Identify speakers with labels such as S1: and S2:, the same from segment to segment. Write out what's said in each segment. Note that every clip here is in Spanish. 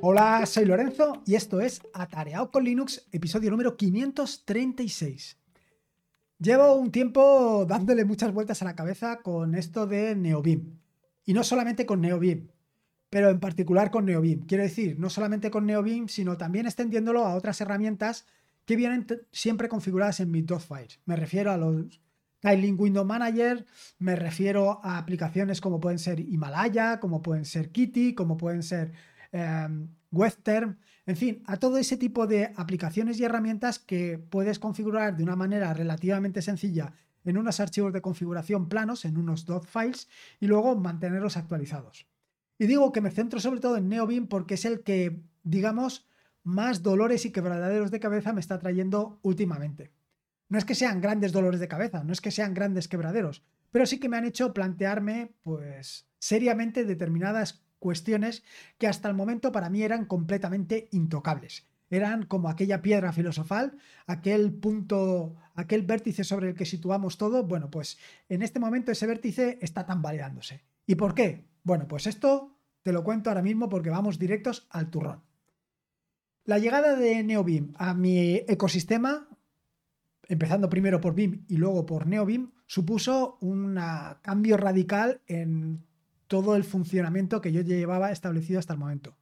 S1: Hola, soy Lorenzo y esto es Atareado con Linux, episodio número 536. Llevo un tiempo dándole muchas vueltas a la cabeza con esto de NeoBeam. Y no solamente con NeoBeam, pero en particular con NeoBeam. Quiero decir, no solamente con NeoBeam, sino también extendiéndolo a otras herramientas que vienen siempre configuradas en mis files. Me refiero a los Tiling Window Manager, me refiero a aplicaciones como pueden ser Himalaya, como pueden ser Kitty, como pueden ser em, Western, en fin, a todo ese tipo de aplicaciones y herramientas que puedes configurar de una manera relativamente sencilla en unos archivos de configuración planos, en unos dot files, y luego mantenerlos actualizados. Y digo que me centro sobre todo en NeoBeam porque es el que, digamos, más dolores y quebraderos de cabeza me está trayendo últimamente. No es que sean grandes dolores de cabeza, no es que sean grandes quebraderos, pero sí que me han hecho plantearme, pues, seriamente determinadas cuestiones que hasta el momento para mí eran completamente intocables. Eran como aquella piedra filosofal, aquel punto, aquel vértice sobre el que situamos todo. Bueno, pues en este momento ese vértice está tambaleándose. ¿Y por qué? Bueno, pues esto te lo cuento ahora mismo porque vamos directos al turrón. La llegada de NeoBeam a mi ecosistema, empezando primero por BIM y luego por NeoBeam, supuso un cambio radical en todo el funcionamiento que yo llevaba establecido hasta el momento.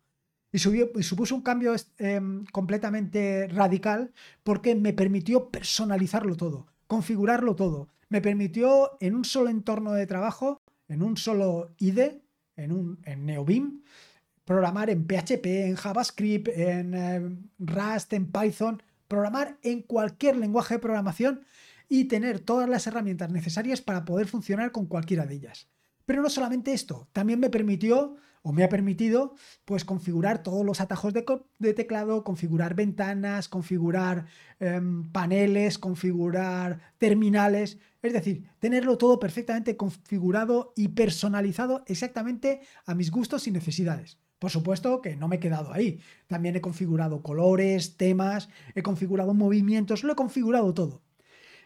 S1: Y, supuso un cambio em, completamente radical porque me permitió personalizarlo todo, configurarlo todo. Me permitió en un solo entorno de trabajo, en un solo IDE, en, un, en NeoBeam, programar en PHP, en JavaScript, en eh, Rust, en Python, programar en cualquier lenguaje de programación y tener todas las herramientas necesarias para poder funcionar con cualquiera de ellas. Pero no solamente esto, también me permitió o me ha permitido pues configurar todos los atajos de, teclado, configurar ventanas, configurar em, paneles, configurar terminales, es decir, tenerlo todo perfectamente configurado y personalizado exactamente a mis gustos y necesidades. Por supuesto que no me he quedado ahí. También he configurado colores, temas, he configurado movimientos, lo he configurado todo.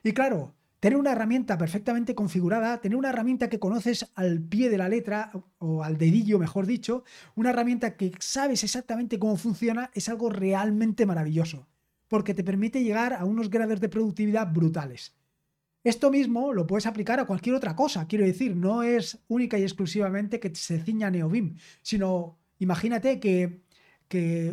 S1: Y claro, tener una herramienta perfectamente configurada, tener una herramienta que conoces al pie de la letra, o al dedillo, mejor dicho, una herramienta que sabes exactamente cómo funciona, es algo realmente maravilloso, porque te permite llegar a unos grados de productividad brutales. Esto mismo lo puedes aplicar a cualquier otra cosa, quiero decir, no es única y exclusivamente que se ciña a NeoBeam, sino Imagínate que,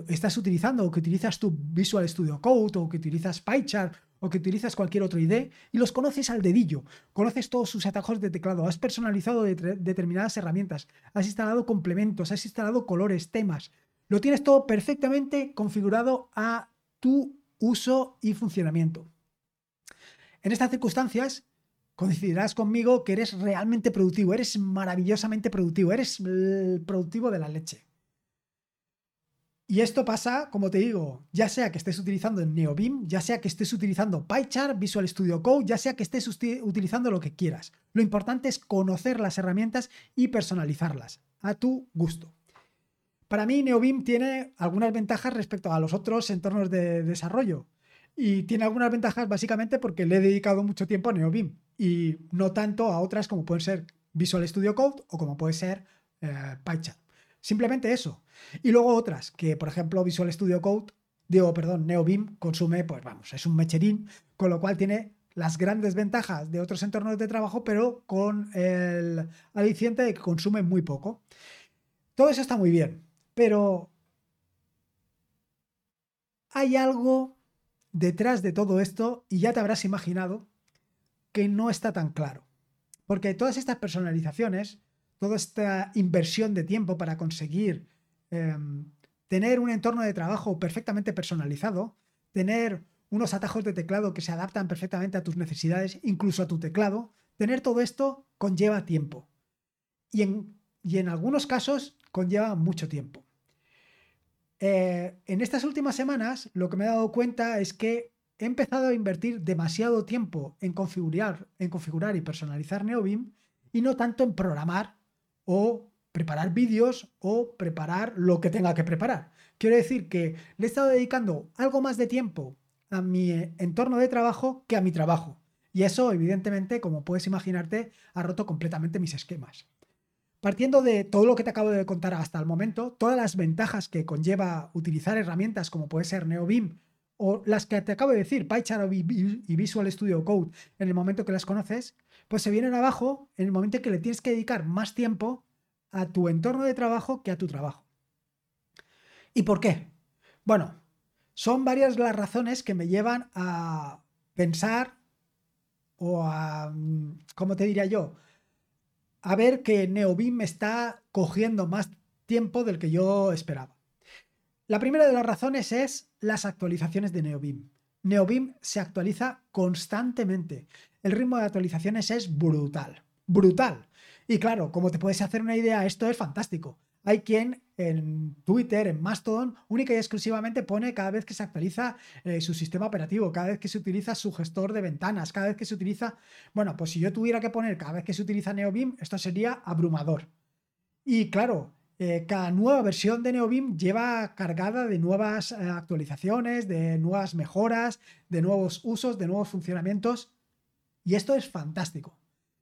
S1: estás utilizando o que utilizas tu Visual Studio Code o que utilizas PyChart o que utilizas cualquier otro ID y los conoces al dedillo, conoces todos sus atajos de teclado, has personalizado determinadas herramientas, has instalado complementos, has instalado colores, temas, lo tienes todo perfectamente configurado a tu uso y funcionamiento. En estas circunstancias, coincidirás conmigo que eres realmente productivo, eres maravillosamente productivo, eres productivo de la leche. Y esto pasa, como te digo, ya sea que estés utilizando NeoBeam, ya sea que estés utilizando PyChart, Visual Studio Code, ya sea que estés utilizando lo que quieras. Lo importante es conocer las herramientas y personalizarlas a tu gusto. Para mí, NeoBeam tiene algunas ventajas respecto a los otros entornos de desarrollo. Y tiene algunas ventajas básicamente porque le he dedicado mucho tiempo a NeoBeam y no tanto a otras como pueden ser Visual Studio Code o como puede ser eh. Simplemente eso. Y luego otras, que por ejemplo Visual Studio Code, digo, perdón, NeoBeam consume, pues vamos, es un mecherín, con lo cual tiene las grandes ventajas de otros entornos de trabajo, pero con el aliciente de que consume muy poco. Todo eso está muy bien, pero hay algo detrás de todo esto, y ya te habrás imaginado, que no está tan claro. Porque todas estas personalizaciones toda esta inversión de tiempo para conseguir em, tener un entorno de trabajo perfectamente personalizado, tener unos atajos de teclado que se adaptan perfectamente a tus necesidades, incluso a tu teclado, tener todo esto conlleva tiempo. Y en, y en algunos casos conlleva mucho tiempo. Eh, en estas últimas semanas lo que me he dado cuenta es que he empezado a invertir demasiado tiempo en configurar, en configurar y personalizar NeoBeam y no tanto en programar o preparar vídeos o preparar lo que tenga que preparar. Quiero decir que le he estado dedicando algo más de tiempo a mi entorno de trabajo que a mi trabajo. Y eso, evidentemente, como puedes imaginarte, ha roto completamente mis esquemas. Partiendo de todo lo que te acabo de contar hasta el momento, todas las ventajas que conlleva utilizar herramientas como puede ser NeoBeam o las que te acabo de decir, PyChart y Visual Studio Code, en el momento que las conoces, pues se vienen abajo en el momento en que le tienes que dedicar más tiempo a tu entorno de trabajo que a tu trabajo. ¿Y por qué? Bueno, son varias las razones que me llevan a pensar o a, ¿cómo te diría yo? A ver que NeoBeam me está cogiendo más tiempo del que yo esperaba. La primera de las razones es las actualizaciones de NeoBeam. NeoBeam se actualiza constantemente. El ritmo de actualizaciones es brutal. Brutal. Y claro, como te puedes hacer una idea, esto es fantástico. Hay quien en Twitter, en Mastodon, única y exclusivamente pone cada vez que se actualiza eh, su sistema operativo, cada vez que se utiliza su gestor de ventanas, cada vez que se utiliza... Bueno, pues si yo tuviera que poner cada vez que se utiliza NeoBeam, esto sería abrumador. Y claro, eh, cada nueva versión de NeoBeam lleva cargada de nuevas eh, actualizaciones, de nuevas mejoras, de nuevos usos, de nuevos funcionamientos. Y esto es fantástico.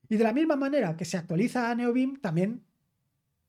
S1: Y de la misma manera que se actualiza a NeoBeam, también,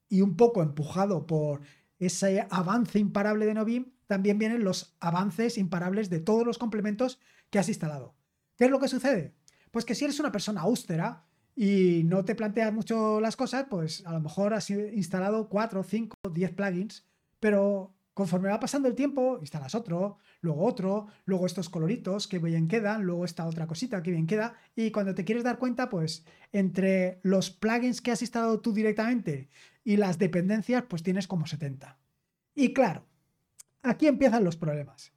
S1: y un poco empujado por ese avance imparable de NeoBeam, también vienen los avances imparables de todos los complementos que has instalado. ¿Qué es lo que sucede? Pues que si eres una persona austera y no te planteas mucho las cosas, pues a lo mejor has instalado 4, 5, 10 plugins, pero conforme va pasando el tiempo, instalas otro, luego otro, luego estos coloritos que bien quedan, luego esta otra cosita que bien queda, y cuando te quieres dar cuenta, pues entre los plugins que has instalado tú directamente y las dependencias, pues tienes como 70. Y claro, aquí empiezan los problemas.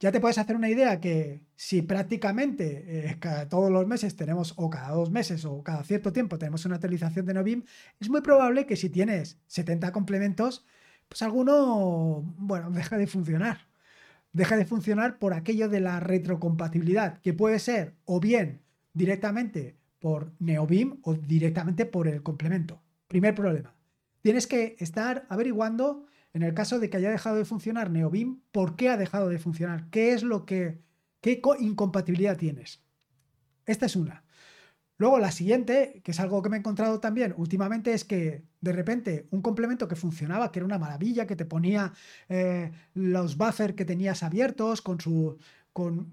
S1: Ya te puedes hacer una idea que si prácticamente eh, cada, todos los meses tenemos, o cada dos meses, o cada cierto tiempo tenemos una actualización de Novim, es muy probable que si tienes 70 complementos, pues alguno, bueno, deja de funcionar. Deja de funcionar por aquello de la retrocompatibilidad, que puede ser o bien directamente por NeoBeam o directamente por el complemento. Primer problema. Tienes que estar averiguando, en el caso de que haya dejado de funcionar NeoBeam, por qué ha dejado de funcionar, qué es lo que, qué incompatibilidad tienes. Esta es una. Luego la siguiente, que es algo que me he encontrado también últimamente, es que de repente un complemento que funcionaba, que era una maravilla, que te ponía eh, los buffers que tenías abiertos con su... Con,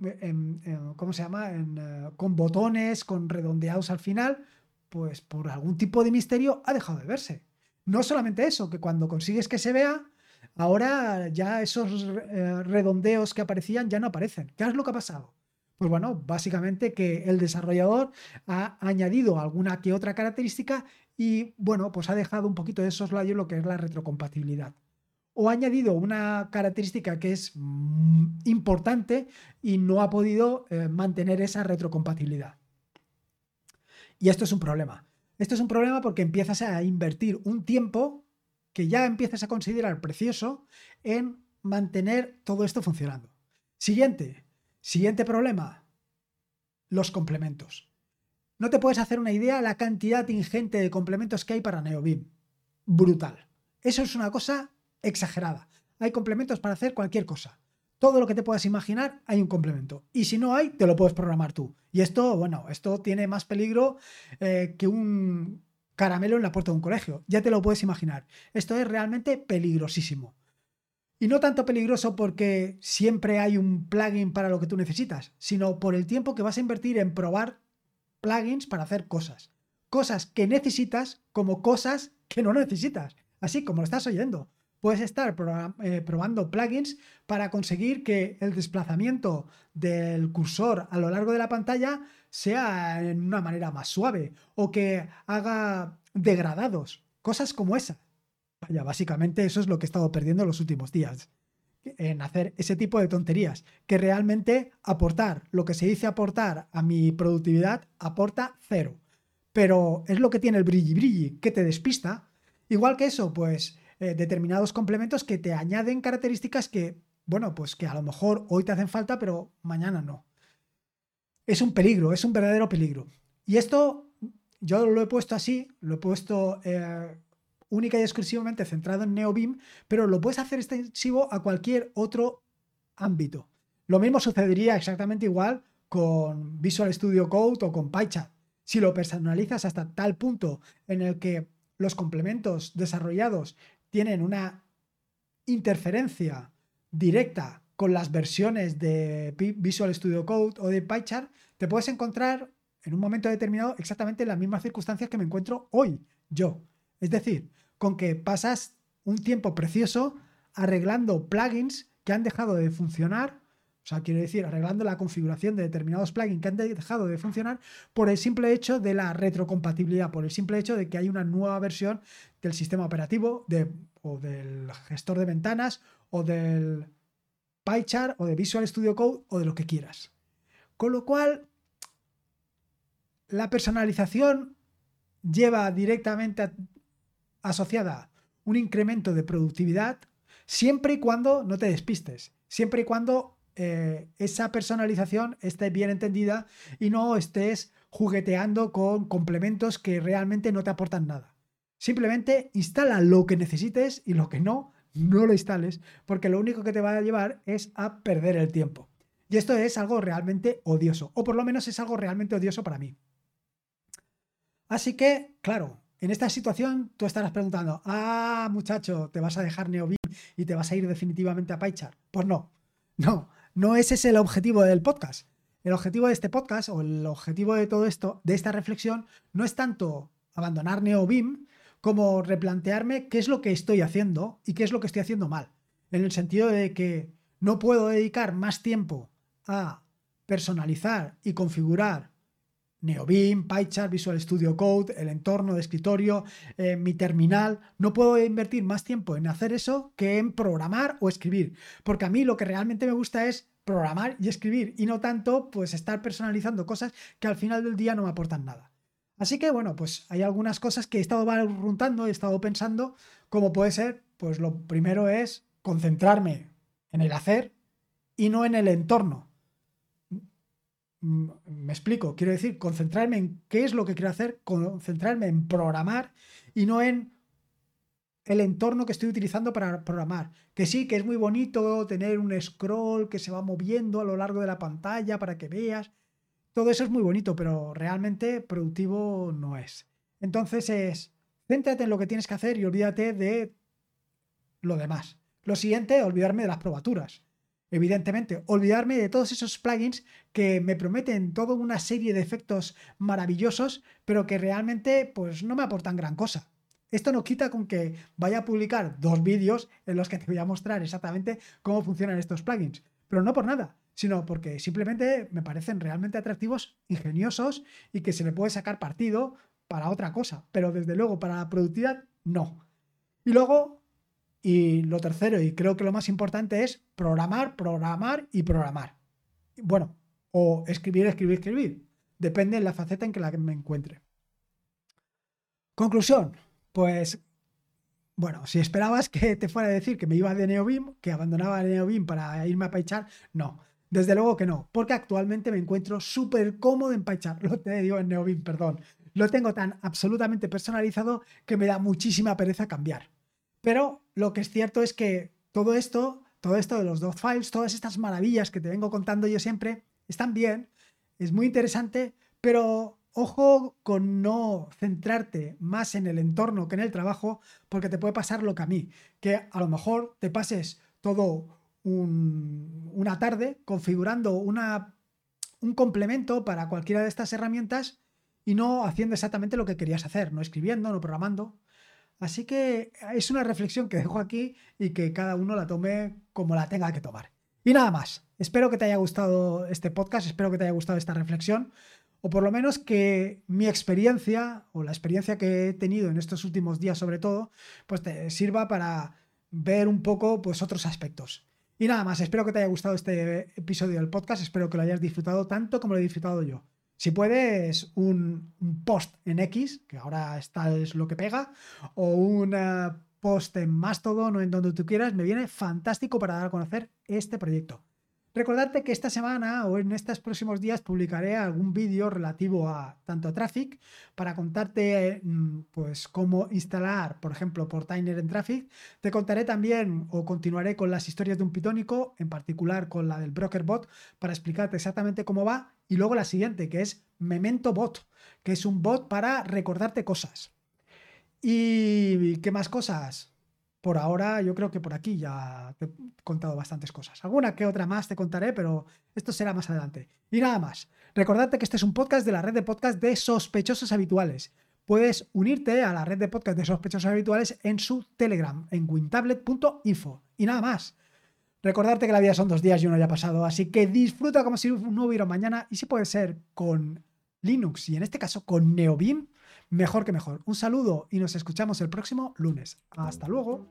S1: ¿Cómo se llama? Eh, con botones, con redondeados al final, pues por algún tipo de misterio ha dejado de verse. No solamente eso, que cuando consigues que se vea, ahora ya esos eh, redondeos que aparecían ya no aparecen. ¿Qué es lo que ha pasado? Pues bueno, básicamente que el desarrollador ha añadido alguna que otra característica y bueno, pues ha dejado un poquito de soslayo lo que es la retrocompatibilidad. O ha añadido una característica que es mm, importante y no ha podido eh, mantener esa retrocompatibilidad. Y esto es un problema. Esto es un problema porque empiezas a invertir un tiempo que ya empiezas a considerar precioso en mantener todo esto funcionando. Siguiente, Siguiente problema, los complementos. No te puedes hacer una idea la cantidad ingente de complementos que hay para NeoBeam. Brutal. Eso es una cosa exagerada. Hay complementos para hacer cualquier cosa. Todo lo que te puedas imaginar, hay un complemento. Y si no hay, te lo puedes programar tú. Y esto, bueno, esto tiene más peligro eh, que un caramelo en la puerta de un colegio. Ya te lo puedes imaginar. Esto es realmente peligrosísimo. Y no tanto peligroso porque siempre hay un plugin para lo que tú necesitas, sino por el tiempo que vas a invertir en probar plugins para hacer cosas. Cosas que necesitas como cosas que no necesitas. Así como lo estás oyendo. Puedes estar eh, probando plugins para conseguir que el desplazamiento del cursor a lo largo de la pantalla sea en una manera más suave o que haga degradados. Cosas como esa. Vaya, básicamente eso es lo que he estado perdiendo los últimos días. En hacer ese tipo de tonterías. Que realmente aportar lo que se dice aportar a mi productividad aporta cero. Pero es lo que tiene el brilli brilli, que te despista. Igual que eso, pues eh, determinados complementos que te añaden características que, bueno, pues que a lo mejor hoy te hacen falta, pero mañana no. Es un peligro, es un verdadero peligro. Y esto yo lo he puesto así, lo he puesto eh, única y exclusivamente centrado en NeoBeam, pero lo puedes hacer extensivo a cualquier otro ámbito. Lo mismo sucedería exactamente igual con Visual Studio Code o con PyChat. Si lo personalizas hasta tal punto en el que los complementos desarrollados tienen una interferencia directa con las versiones de Visual Studio Code o de PyChart, te puedes encontrar en un momento determinado exactamente en las mismas circunstancias que me encuentro hoy yo. Es decir, con que pasas un tiempo precioso arreglando plugins que han dejado de funcionar, o sea, quiere decir, arreglando la configuración de determinados plugins que han dejado de funcionar por el simple hecho de la retrocompatibilidad, por el simple hecho de que hay una nueva versión del sistema operativo de, o del gestor de ventanas o del PyChart o de Visual Studio Code o de lo que quieras. Con lo cual, la personalización lleva directamente asociada un incremento de productividad siempre y cuando no te despistes, siempre y cuando eh, esa personalización esté bien entendida y no estés jugueteando con complementos que realmente no te aportan nada. Simplemente instala lo que necesites y lo que no, no lo instales, porque lo único que te va a llevar es a perder el tiempo. Y esto es algo realmente odioso, o por lo menos es algo realmente odioso para mí. Así que, claro, en esta situación tú estarás preguntando, ah, muchacho, ¿te vas a dejar NeoBeam y te vas a ir definitivamente a PyChart? Pues no, no, no ese es el objetivo del podcast. El objetivo de este podcast o el objetivo de todo esto, de esta reflexión, no es tanto abandonar NeoBeam como replantearme qué es lo que estoy haciendo y qué es lo que estoy haciendo mal. En el sentido de que no puedo dedicar más tiempo a personalizar y configurar NeoBeam, PyChart, Visual Studio Code, el entorno de escritorio, eh, mi terminal. No puedo invertir más tiempo en hacer eso que en programar o escribir. Porque a mí lo que realmente me gusta es programar y escribir y no tanto pues estar personalizando cosas que al final del día no me aportan nada. Así que bueno, pues hay algunas cosas que he estado preguntando, he estado pensando, como puede ser, pues lo primero es concentrarme en el hacer y no en el entorno. Me explico, quiero decir, concentrarme en qué es lo que quiero hacer, concentrarme en programar y no en el entorno que estoy utilizando para programar. Que sí, que es muy bonito tener un scroll que se va moviendo a lo largo de la pantalla para que veas. Todo eso es muy bonito, pero realmente productivo no es. Entonces es, céntrate en lo que tienes que hacer y olvídate de lo demás. Lo siguiente, olvidarme de las probaturas evidentemente, olvidarme de todos esos plugins que me prometen toda una serie de efectos maravillosos, pero que realmente pues no me aportan gran cosa. Esto no quita con que vaya a publicar dos vídeos en los que te voy a mostrar exactamente cómo funcionan estos plugins, pero no por nada, sino porque simplemente me parecen realmente atractivos, ingeniosos y que se le puede sacar partido para otra cosa, pero desde luego para la productividad no. Y luego y lo tercero, y creo que lo más importante, es programar, programar y programar. Bueno, o escribir, escribir, escribir. Depende de la faceta en que la me encuentre. Conclusión, pues, bueno, si esperabas que te fuera a decir que me iba de NeoBeam, que abandonaba NeoBeam para irme a PyChart, no. Desde luego que no, porque actualmente me encuentro súper cómodo en PyChart. Lo te digo en NeoBeam, perdón. Lo tengo tan absolutamente personalizado que me da muchísima pereza cambiar. Pero lo que es cierto es que todo esto, todo esto de los dos files, todas estas maravillas que te vengo contando yo siempre, están bien, es muy interesante, pero ojo con no centrarte más en el entorno que en el trabajo, porque te puede pasar lo que a mí, que a lo mejor te pases todo una tarde configurando una, un complemento para cualquiera de estas herramientas y no haciendo exactamente lo que querías hacer, no escribiendo, no programando. Así que es una reflexión que dejo aquí y que cada uno la tome como la tenga que tomar. Y nada más. Espero que te haya gustado este podcast, espero que te haya gustado esta reflexión, o por lo menos que mi experiencia, o la experiencia que he tenido en estos últimos días sobre todo, pues te sirva para ver un poco pues otros aspectos. Y nada más, espero que te haya gustado este episodio del podcast, espero que lo hayas disfrutado tanto como lo he disfrutado yo. Si puedes, un, post en X, que ahora está es lo que pega, o un post en Mastodon o en donde tú quieras, me viene fantástico para dar a conocer este proyecto. Recordarte que esta semana o en estos próximos días publicaré algún vídeo relativo a tanto a Traffic para contarte mm, pues cómo instalar, por ejemplo, Portainer en Traffic. Te contaré también o continuaré con las historias de un pitónico, en particular con la del Broker Bot, para explicarte exactamente cómo va. Y luego la siguiente, que es Memento Bot, que es un bot para recordarte cosas. ¿Y qué más cosas? Por ahora, yo creo que por aquí ya te he contado bastantes cosas. Alguna que otra más te contaré, pero esto será más adelante. Y nada más. Recordarte que este es un podcast de la red de podcast de sospechosos habituales. Puedes unirte a la red de podcast de sospechosos habituales en su Telegram, en wintablet.info. Y nada más. Recordarte que la vida son dos días y uno ya pasado, así que disfruta como si no hubiera mañana y si puede ser con Linux y en este caso con Neobim, mejor que mejor. Un saludo y nos escuchamos el próximo lunes. Hasta luego.